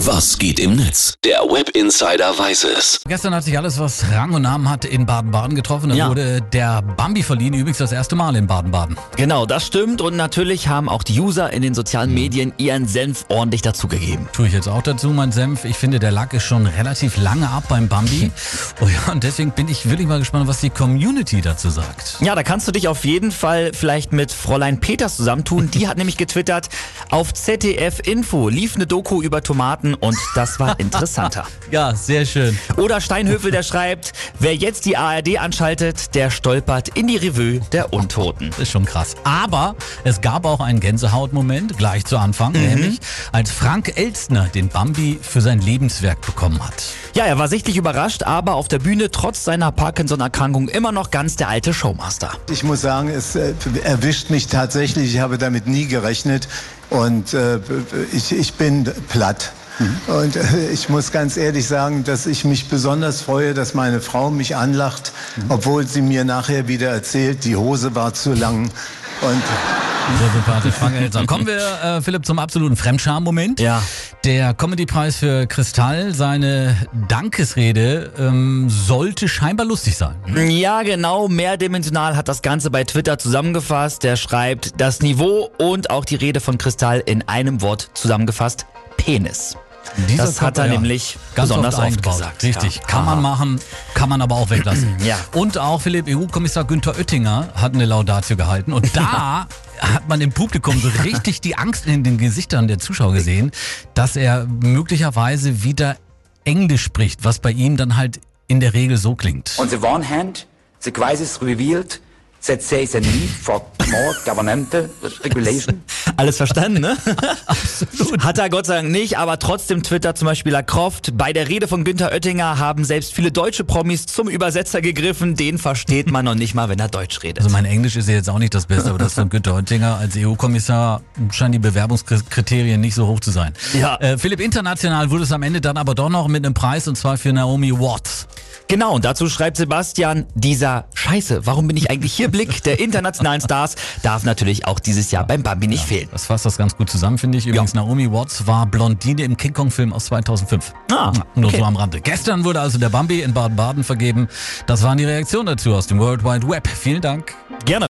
Was geht im Netz? Der Web Insider weiß es. Gestern hat sich alles, was Rang und Namen hat, in Baden-Baden getroffen. Da Ja. wurde der Bambi verliehen, übrigens das erste Mal in Baden-Baden. Genau, das stimmt. Und natürlich haben auch die User in den sozialen Medien ihren Senf ordentlich dazugegeben. Tue ich jetzt auch dazu, mein Senf. Ich finde, der Lack ist schon relativ lange ab beim Bambi. Oh ja, und deswegen bin ich wirklich mal gespannt, was die Community dazu sagt. Ja, da kannst du dich auf jeden Fall vielleicht mit Fräulein Peters zusammentun. Die hat nämlich getwittert, auf ZDF Info lief eine Doku über Tomaten und das war interessanter. Ja, sehr schön. Oder Steinhöfel, der schreibt, wer jetzt die ARD anschaltet, der stolpert in die Revue der Untoten. Ist schon krass. Aber es gab auch einen Gänsehautmoment gleich zu Anfang, nämlich als Frank Elstner den Bambi für sein Lebenswerk bekommen hat. Ja, er war sichtlich überrascht, aber auf der Bühne trotz seiner Parkinson-Erkrankung immer noch ganz der alte Showmaster. Ich muss sagen, es äh, erwischt mich tatsächlich. Ich habe damit nie gerechnet und äh, ich, ich bin platt. Und äh, ich muss ganz ehrlich sagen, dass ich mich besonders freue, dass meine Frau mich anlacht, obwohl sie mir nachher wieder erzählt, die Hose war zu lang. Und Sehr sympathisch, Frank Elstner. Kommen wir, äh, Philipp, zum absoluten Fremdscham-Moment. Ja. Der Comedy-Preis für Kristall, seine Dankesrede ähm, sollte scheinbar lustig sein. Ja, genau, mehrdimensional hat das Ganze bei Twitter zusammengefasst. Der schreibt, das Niveau und auch die Rede von Kristall in einem Wort zusammengefasst, Penis. Dieser Das hat er ja, nämlich ganz besonders oft oft gesagt. Richtig, Ja. kann man Aha. machen, kann man aber auch weglassen. Ja. Und auch Philipp, EU-Kommissar Günther Oettinger hat eine Laudatio gehalten und da hat man im Publikum so richtig die Angst in den Gesichtern der Zuschauer gesehen, dass er möglicherweise wieder Englisch spricht, was bei ihm dann halt in der Regel so klingt. On the one hand, the crisis revealed that is a need for more governmental regulation. Alles verstanden, ne? Absolut. Hat er Gott sei Dank nicht, aber trotzdem twittert zum Beispiel Croft. Bei der Rede von Günther Oettinger haben selbst viele deutsche Promis zum Übersetzer gegriffen. Den versteht man noch nicht mal, wenn er Deutsch redet. Also mein Englisch ist ja jetzt auch nicht das Beste, aber das von Günther Oettinger als EU-Kommissar scheinen die Bewerbungskriterien nicht so hoch zu sein. Ja. Äh, Philipp, international wurde es am Ende dann aber doch noch mit einem Preis und zwar für Naomi Watts. Genau, und dazu schreibt Sebastian, dieser Scheiße, warum bin ich eigentlich hier Blick der internationalen Stars darf natürlich auch dieses Jahr beim Bambi nicht fehlen. Das fasst das ganz gut zusammen, finde ich. Übrigens, Naomi Watts war Blondine im King Kong-Film aus 2005. Ah, Ja, Nur okay. so am Rande. Gestern wurde also der Bambi in Baden-Baden vergeben. Das waren die Reaktionen dazu aus dem World Wide Web. Vielen Dank. Gerne.